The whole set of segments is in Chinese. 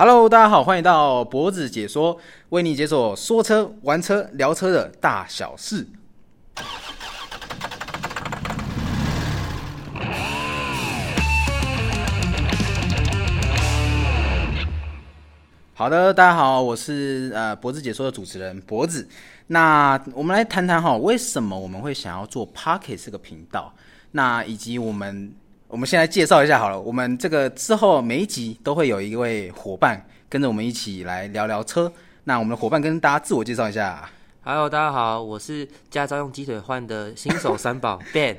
Hello，大家好，欢迎到脖子解说，为你解锁说车、玩车、聊车的大小事。好的，大家好，我是呃脖子解说的主持人脖子。那我们来谈谈哈，为什么我们会想要做 Pocket 这个频道？那以及我们，我们先来介绍一下好了。我们这个之后每一集都会有一位伙伴跟着我们一起来聊聊车。那我们的伙伴跟大家自我介绍一下。Hello，大家好，我是驾照用鸡腿换的新手三宝 Ben，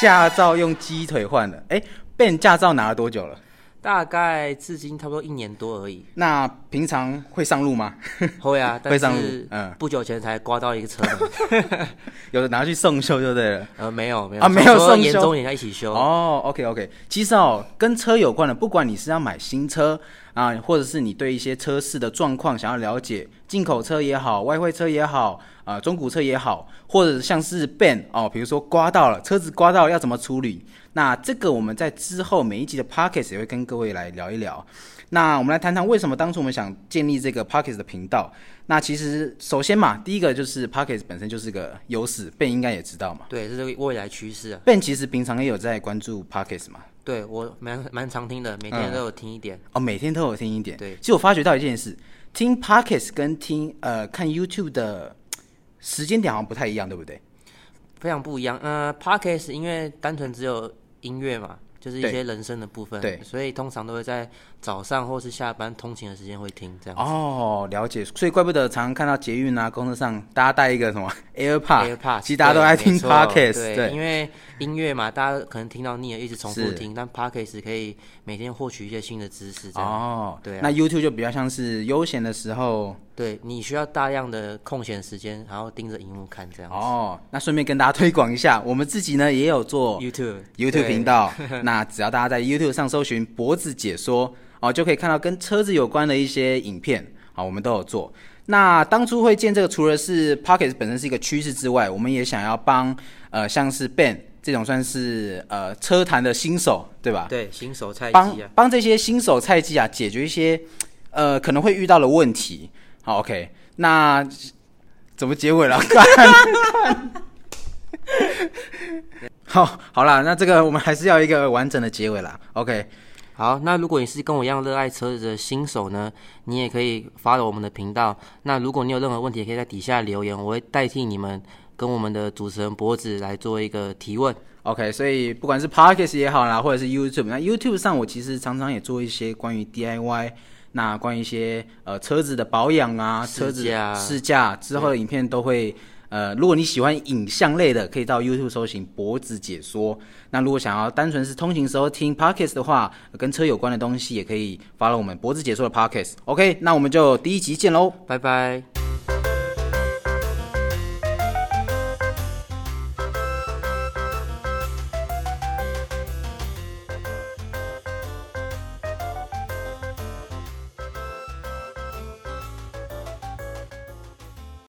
驾照用鸡腿换的，哎，Ben 驾照拿了多久了？大概至今差不多一年多而已。那平常会上路吗？会啊，会上路但是嗯不久前才刮到一个车门，有的拿去送修就对了。呃，没有没有啊没有送修严重一点要一起修。哦，OK OK，其实哦，跟车有关的，不管你是要买新车啊，或者是你对一些车市的状况想要了解，进口车也好，外汇车也好，啊，中古车也好，或者像是 Ben 哦，比如说刮到了车子刮到了要怎么处理，那这个我们在之后每一集的 Pockets 也会跟各位来聊一聊。那我们来谈谈为什么当初我们想建立这个 Pockets 的频道。那其实首先嘛，第一个就是 Pockets 本身就是个优势，Ben 应该也知道嘛。对，这是未来趋势啊。Ben 其实平常也有在关注 Pockets 嘛。对我蛮蛮常听的，每天都有听一点。哦，每天都有听一点。对其实我发觉到一件事，听 Podcast 跟听呃看 YouTube 的时间点好像不太一样，对不对？非常不一样。呃，Podcast 因为单纯只有音乐嘛，就是一些人声的部分，对所以通常都会在早上或是下班通勤的时间会听这样子。哦，了解。所以怪不得常常看到捷运啊、公车上大家带一个什么 AirPod，AirPods，其实大家都爱听对没错 Podcast，对，对因为音乐嘛，大家可能听到腻了，一直重复听，但 Podcast 可以每天获取一些新的知识，这样。哦，对啊那 YouTube 就比较像是悠闲的时候对你需要大量的空闲时间，然后盯着荧幕看这样子。哦。那顺便跟大家推广一下，我们自己呢也有做 YouTube YouTube 频道，那只要大家在 YouTube 上搜寻“脖子解说”哦，就可以看到跟车子有关的一些影片。好，我们都有做。那当初会建这个，除了是 Pocket 本身是一个趋势之外，我们也想要帮呃像是 Ben 这种算是呃车坛的新手，对吧？对新手菜帮鸡啊，帮这些新手菜鸡啊解决一些呃可能会遇到的问题。好，OK，那怎么结尾了？好，好啦，那这个我们还是要一个完整的结尾啦。OK，好，那如果你是跟我一样热爱车子的新手呢，你也可以发到我们的频道。那如果你有任何问题，也可以在底下留言，我会代替你们跟我们的主持人脖子来做一个提问。OK，所以不管是 Podcast 也好啦，或者是 YouTube，那 YouTube 上我其实常常也做一些关于 DIY，那关于一些呃车子的保养啊，试车子驾试驾之后的影片都会。呃，如果你喜欢影像类的，可以到 YouTube 搜寻脖子解说。那如果想要单纯是通勤时候听 Podcast 的话，呃跟车有关的东西，也可以发了我们脖子解说的 Podcast。OK，那我们就第一集见喽。拜拜。